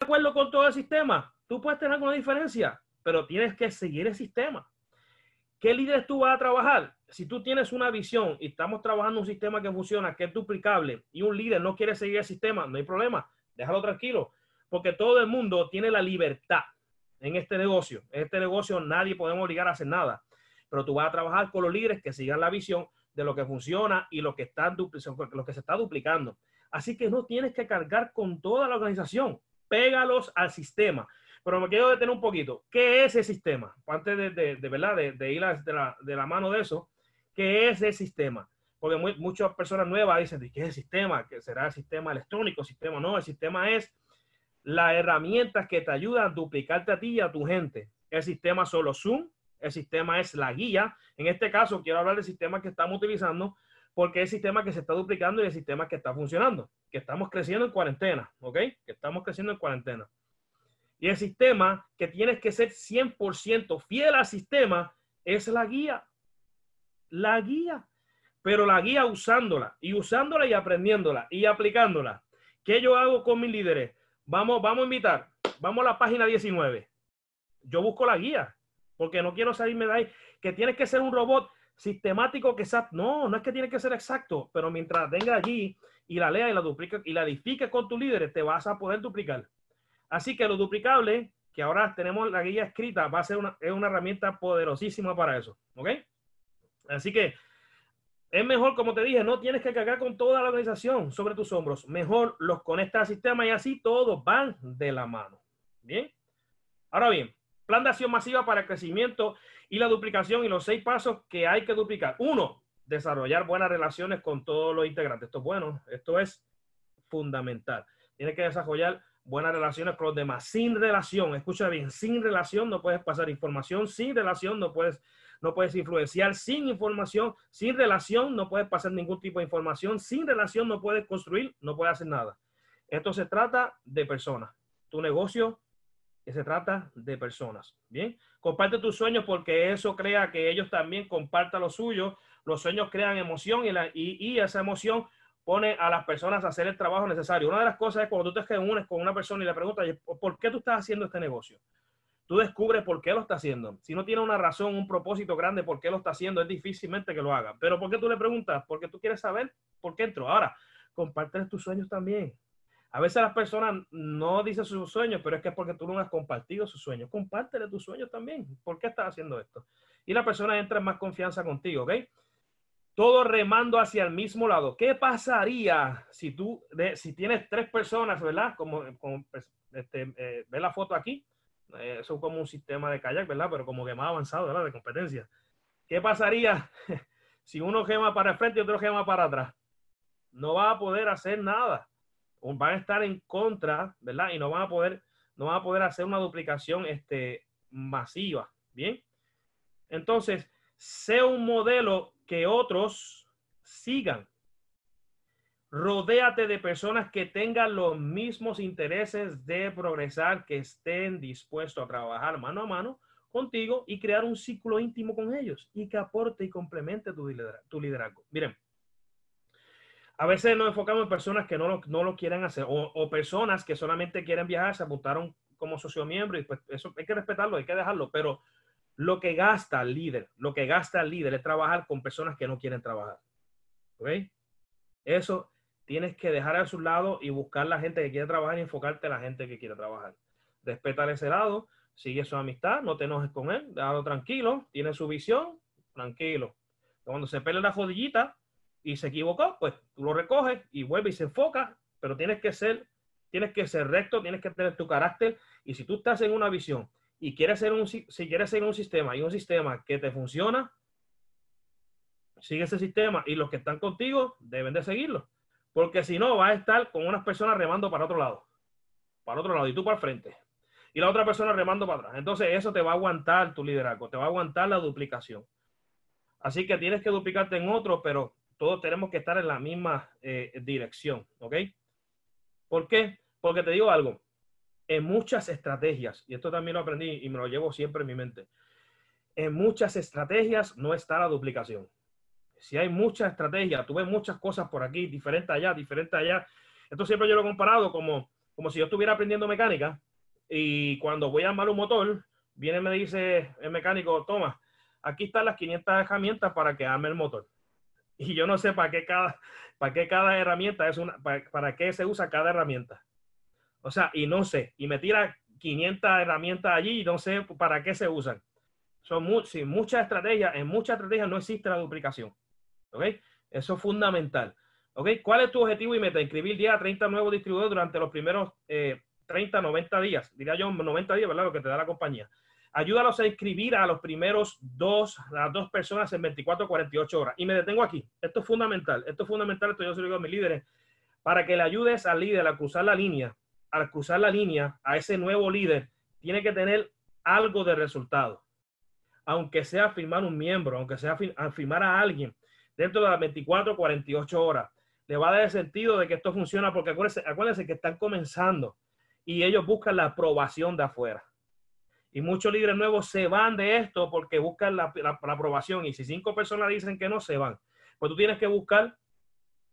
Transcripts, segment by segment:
acuerdo con todo el sistema, tú puedes tener alguna diferencia, pero tienes que seguir el sistema. ¿Qué líderes tú vas a trabajar? Si tú tienes una visión y estamos trabajando un sistema que funciona, que es duplicable, y un líder no quiere seguir el sistema, no hay problema, déjalo tranquilo, porque todo el mundo tiene la libertad en este negocio. En este negocio nadie podemos obligar a hacer nada, pero tú vas a trabajar con los líderes que sigan la visión de lo que funciona y lo que, lo que se está duplicando. Así que no tienes que cargar con toda la organización, pégalos al sistema. Pero me quiero detener un poquito. ¿Qué es el sistema? Antes de, de, ¿verdad? de, ir de la, de la, mano de eso, ¿qué es el sistema? Porque muchas personas nuevas dicen, ¿qué es el sistema? ¿Qué será el sistema electrónico? sistema no, el sistema es la herramienta que te ayuda a duplicarte a ti y a tu gente. El sistema solo Zoom, el sistema es la guía. En este caso, quiero hablar del sistema que estamos utilizando porque el sistema que se está duplicando y el sistema que está funcionando, que estamos creciendo en cuarentena, ¿ok? Que estamos creciendo en cuarentena. Y el sistema que tienes que ser 100% fiel al sistema es la guía. La guía. Pero la guía usándola y usándola y aprendiéndola y aplicándola. ¿Qué yo hago con mis líderes? Vamos, vamos a invitar. Vamos a la página 19. Yo busco la guía porque no quiero salirme de ahí. Que tienes que ser un robot sistemático que sea, no, no es que tiene que ser exacto, pero mientras venga allí y la lea y la duplica y la edifique con tu líder, te vas a poder duplicar. Así que lo duplicable, que ahora tenemos la guía escrita, va a ser una, es una herramienta poderosísima para eso. ¿Ok? Así que es mejor, como te dije, no tienes que cargar con toda la organización sobre tus hombros. Mejor los conectas al sistema y así todos van de la mano. Bien. Ahora bien, plan de acción masiva para crecimiento y la duplicación y los seis pasos que hay que duplicar. Uno, desarrollar buenas relaciones con todos los integrantes. Esto es bueno, esto es fundamental. Tienes que desarrollar buenas relaciones con los demás. Sin relación, escucha bien, sin relación no puedes pasar información, sin relación no puedes, no puedes influenciar, sin información, sin relación no puedes pasar ningún tipo de información, sin relación no puedes construir, no puedes hacer nada. Esto se trata de personas. Tu negocio se trata de personas. Bien, comparte tus sueños porque eso crea que ellos también compartan los suyos. Los sueños crean emoción y, esa emoción pone a las personas a hacer el trabajo necesario. Una de las cosas es cuando tú te reúnes con una persona y le preguntas, ¿por qué tú estás haciendo este negocio? Tú descubres por qué lo está haciendo. Si no tiene una razón, un propósito grande por qué lo está haciendo, es difícilmente que lo haga. Pero ¿por qué tú le preguntas? Porque tú quieres saber por qué entró. Ahora, compárteles tus sueños también. A veces las personas no dicen sus sueños, pero es que es porque tú no has compartido sus sueños. Compártele tus sueños también. ¿Por qué estás haciendo esto? Y la persona entra en más confianza contigo, ¿ok? todo remando hacia el mismo lado. ¿Qué pasaría si tú, si tienes tres personas, ¿verdad? Como, pues, este, eh, ve la foto aquí, eh, eso es como un sistema de kayak, ¿verdad? Pero como que más avanzado, ¿verdad? De competencia. ¿Qué pasaría si uno gema para el frente y otro gema para atrás? No va a poder hacer nada. Van a estar en contra, ¿verdad? Y no van a poder, no van a poder hacer una duplicación este, masiva, ¿bien? Entonces, sea un modelo que otros sigan. Rodéate de personas que tengan los mismos intereses de progresar, que estén dispuestos a trabajar mano a mano contigo y crear un ciclo íntimo con ellos y que aporte y complemente. Tu liderazgo. Miren, a veces nos enfocamos en personas que no lo, no lo quieren hacer o, personas que solamente quieren viajar, se apuntaron como socio miembro y pues eso hay que respetarlo, hay que dejarlo, pero lo que gasta el líder, lo que gasta el líder es trabajar con personas que no quieren trabajar. ¿Ok? Eso tienes que dejar a su lado y buscar la gente que quiere trabajar y enfocarte a la gente que quiere trabajar. Respetar ese lado, sigue su amistad, no te enojes con él, tranquilo, tiene su visión, tranquilo. Cuando se pele la jodillita y se equivocó, pues tú lo recoges y vuelve y se enfoca, pero tienes que ser, tienes que ser recto, tienes que tener tu carácter y si tú estás en una visión y quieres ser un, si quieres ser un sistema y un sistema que te funciona, sigue ese sistema y los que están contigo deben de seguirlo. Porque si no, vas a estar con unas personas remando para otro lado, para otro lado y tú para el frente. Y la otra persona remando para atrás. Entonces eso te va a aguantar tu liderazgo, te va a aguantar la duplicación. Así que tienes que duplicarte en otro, pero todos tenemos que estar en la misma eh, dirección, ¿ok? ¿Por qué? Porque te digo algo, en muchas estrategias, y esto también lo aprendí y me lo llevo siempre en mi mente, en muchas estrategias no está la duplicación. Si hay muchas estrategias, tú ves muchas cosas por aquí, diferente allá, diferente allá. Esto siempre yo lo he comparado como como si yo estuviera aprendiendo mecánica y cuando voy a armar un motor, viene y me dice el mecánico, toma, aquí están las 500 herramientas para que arme el motor. Y yo no sé para qué cada, para qué cada herramienta es una, para, qué se usa cada herramienta. O sea, y no sé, y me tira 500 herramientas allí y no sé para qué se usan. Son muchas estrategias, en muchas estrategias no existe la duplicación. ¿Ok? Eso es fundamental. ¿Ok? ¿Cuál es tu objetivo y meta? Inscribir día a 30 nuevos distribuidores durante los primeros 30, eh, 90 días. Diría yo 90 días, ¿verdad? Lo que te da la compañía. Ayúdalos a inscribir a los primeros dos, las dos personas en 24, 48 horas. Y me detengo aquí. Esto es fundamental. Esto es fundamental. Esto yo se lo digo a mis líderes. Para que le ayudes al líder a cruzar la línea, al cruzar la línea a ese nuevo líder, tiene que tener algo de resultado. Aunque sea firmar un miembro, aunque sea firmar a alguien dentro de las 24, 48 horas le va a dar el sentido de que esto funciona porque acuérdense, que están comenzando y ellos buscan la aprobación de afuera. Y muchos líderes nuevos se van de esto porque buscan la, aprobación. Y si cinco personas dicen que no, se van. Pues tú tienes que buscar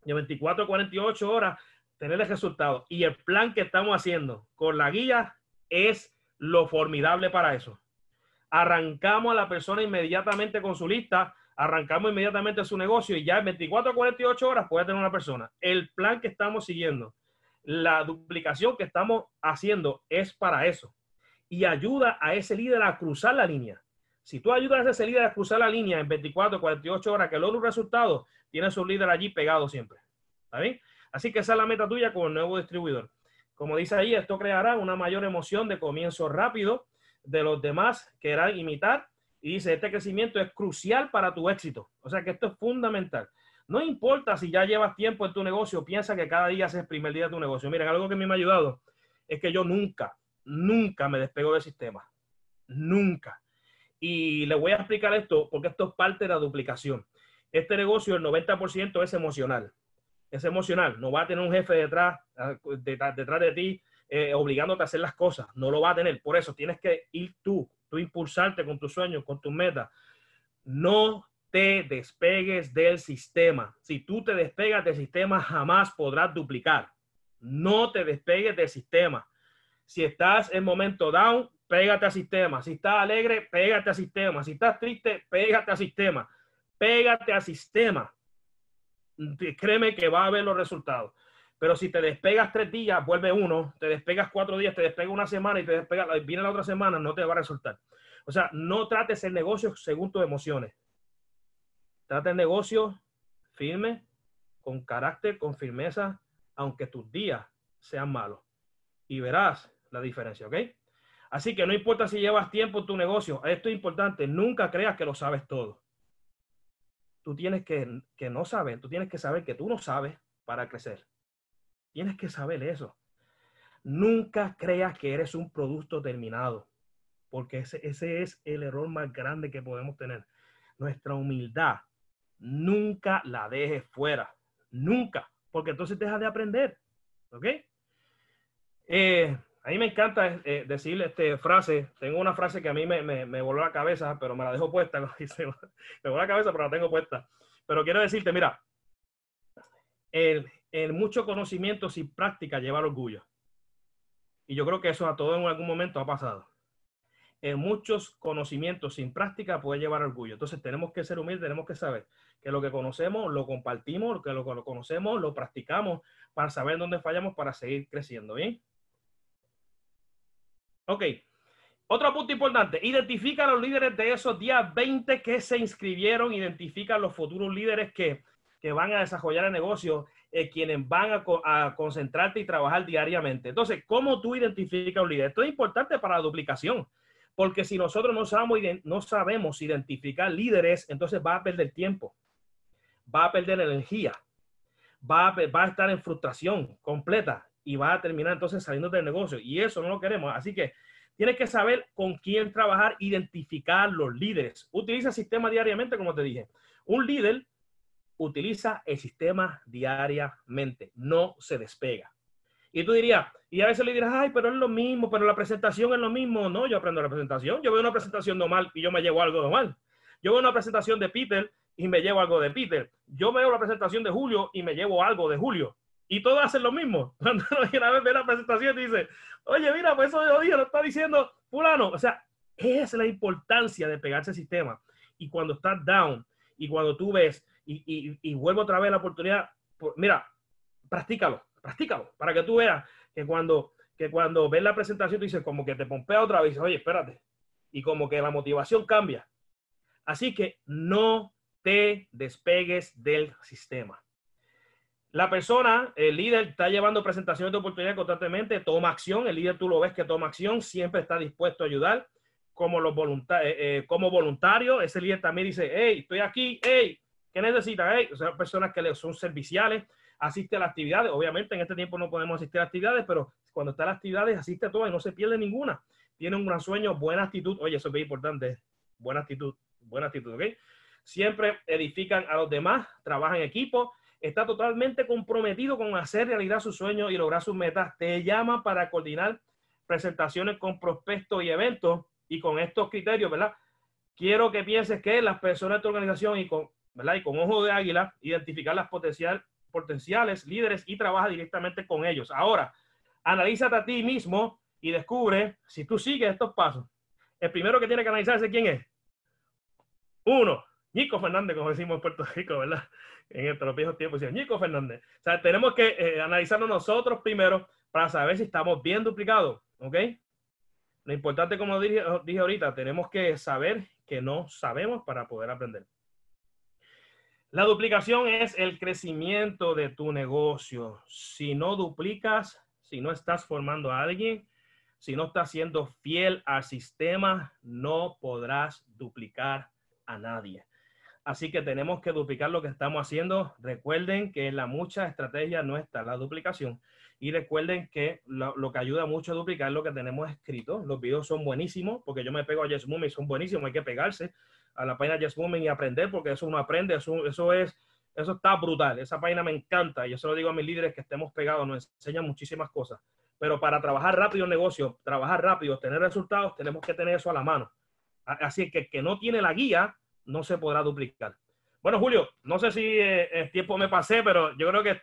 de 24 a 48 horas tener el resultado. Y el plan que estamos haciendo con la guía es lo formidable para eso. Arrancamos a la persona inmediatamente con su lista arrancamos inmediatamente su negocio y ya en 24 a 48 horas puede tener una persona. El plan que estamos siguiendo, la duplicación que estamos haciendo es para eso y ayuda a ese líder a cruzar la línea. Si tú ayudas a ese líder a cruzar la línea en 24 a 48 horas que logra un resultado, tiene su líder allí pegado siempre. ¿Está bien? Así que esa es la meta tuya con el nuevo distribuidor. Como dice ahí, esto creará una mayor emoción de comienzo rápido de los demás que querrán imitar y dice, este crecimiento es crucial para tu éxito. O sea que esto es fundamental. No importa si ya llevas tiempo en tu negocio, piensa que cada día es el primer día de tu negocio. Miren, algo que a mí me ha ayudado es que yo nunca, nunca me despego del sistema. Nunca. Y le voy a explicar esto porque esto es parte de la duplicación. Este negocio, el 90% es emocional. Es emocional. No va a tener un jefe detrás, ah, detrás, de ti, eh, obligándote a hacer las cosas. No lo va a tener. Por eso tienes que ir tú tú impulsarte con tus sueños, con tus metas. No te despegues del sistema. Si tú te despegas del sistema, jamás podrás duplicar. No te despegues del sistema. Si estás en momento down, pégate al sistema. Si estás alegre, pégate al sistema. Si estás triste, pégate al sistema. Pégate al sistema. Créeme que va a haber los resultados. Pero si te despegas tres días, vuelve uno, te despegas cuatro días, te despega una semana y te despega, viene la otra semana, no te va a resultar. O sea, no trates el negocio según tus emociones. Trata el negocio firme, con carácter, con firmeza, aunque tus días sean malos. Y verás la diferencia, ¿ok? Así que no importa si llevas tiempo en tu negocio, esto es importante, nunca creas que lo sabes todo. Tú tienes que, que no saber, tú tienes que saber que tú no sabes para crecer. Tienes que saber eso. Nunca creas que eres un producto terminado, porque ese, ese es el error más grande que podemos tener. Nuestra humildad, nunca la dejes fuera. Nunca, porque entonces dejas de aprender. ¿Ok? Eh, a mí me encanta eh, decir esta frase. Tengo una frase que a mí me, me, me, voló la cabeza, pero me la dejo puesta. me voló la cabeza, pero la tengo puesta. Pero quiero decirte, mira, el, en mucho conocimiento sin práctica lleva orgullo. Y yo creo que eso a todos en algún momento ha pasado. En muchos conocimientos sin práctica puede llevar orgullo. Entonces tenemos que ser humildes, tenemos que saber que lo que conocemos lo compartimos, que lo que lo conocemos lo practicamos para saber dónde fallamos para seguir creciendo. ¿Bien? Ok. Otro punto importante, identifica a los líderes de esos días 20 que se inscribieron, identifica a los futuros líderes que, que van a desarrollar el negocio eh, quienes van a, concentrarte y trabajar diariamente. Entonces, ¿cómo tú identificas un líder? Esto es importante para la duplicación, porque si nosotros no sabemos, no sabemos identificar líderes, entonces va a perder tiempo, va a perder energía, va a, va a estar en frustración completa y va a terminar entonces saliendo del negocio. Y eso no lo queremos. Así que tienes que saber con quién trabajar, identificar los líderes. Utiliza el sistema diariamente, como te dije. Un líder utiliza el sistema diariamente, no se despega. Y tú dirías, y a veces le dirás, ay, pero es lo mismo, pero la presentación es lo mismo. No, yo aprendo la presentación. Yo veo una presentación normal y yo me llevo algo normal. Yo veo una presentación de Peter y me llevo algo de Peter. Yo veo la presentación de Julio y me llevo algo de Julio. Y todos hacen lo mismo. Cuando una vez ve la presentación dice, oye, mira, pues eso de hoy lo está diciendo fulano. O sea, esa es la importancia de pegarse al sistema. Y cuando estás down y cuando tú ves y, y, vuelvo otra vez la oportunidad, mira, practícalo, practícalo, para que tú veas que cuando, que cuando ves la presentación tú dices como que te pompea otra vez, oye, espérate, y como que la motivación cambia. Así que no te despegues del sistema. La persona, el líder, está llevando presentaciones de oportunidad constantemente, toma acción. El líder tú lo ves que toma acción, siempre está dispuesto a ayudar. Como, los voluntarios, eh, eh, como voluntario, ese líder también dice, hey, estoy aquí, hey, ¿qué necesita? Hey, o personas que son serviciales, asiste a las actividades. Obviamente en este tiempo no podemos asistir a actividades, pero cuando está las actividades asiste a todas y no se pierde ninguna. Tiene un gran sueño, buena actitud. Oye, eso es muy importante. Buena actitud, buena actitud, ¿ok? Siempre edifican a los demás, trabajan en equipo, está totalmente comprometido con hacer realidad sus sueños y lograr sus metas. Te llaman para coordinar presentaciones con prospectos y eventos y con estos criterios, ¿verdad? Quiero que pienses que las personas de tu organización y con, ¿verdad? Y con ojo de águila, identificar las potencial, potenciales líderes y trabaja directamente con ellos. Ahora, analízate a ti mismo y descubre si tú sigues estos pasos. El primero que tiene que analizarse quién es. Uno, Nico Fernández, como decimos en Puerto Rico, ¿verdad? En los viejos tiempos, decía Nico Fernández. O sea, tenemos que eh, analizarlo nosotros primero para saber si estamos bien duplicados, ¿ok? Lo importante, como dije, dije ahorita, tenemos que saber que no sabemos para poder aprender. La duplicación es el crecimiento de tu negocio. Si no duplicas, si no estás formando a alguien, si no estás siendo fiel al sistema, no podrás duplicar a nadie. Así que tenemos que duplicar lo que estamos haciendo. Recuerden que la mucha estrategia no está la duplicación. Y recuerden que lo, que ayuda mucho a duplicar lo que tenemos escrito. Los videos son buenísimos porque yo me pego a Yes y son buenísimos. Hay que pegarse a la página Just Movement y aprender, porque eso uno aprende, eso, eso es, eso está brutal. Esa página me encanta. Yo se lo digo a mis líderes que estemos pegados, nos enseña muchísimas cosas. Pero para trabajar rápido en negocio, trabajar rápido, tener resultados, tenemos que tener eso a la mano. Así que que no tiene la guía, no se podrá duplicar. Bueno, Julio, no sé si eh, el tiempo me pasé, pero yo creo que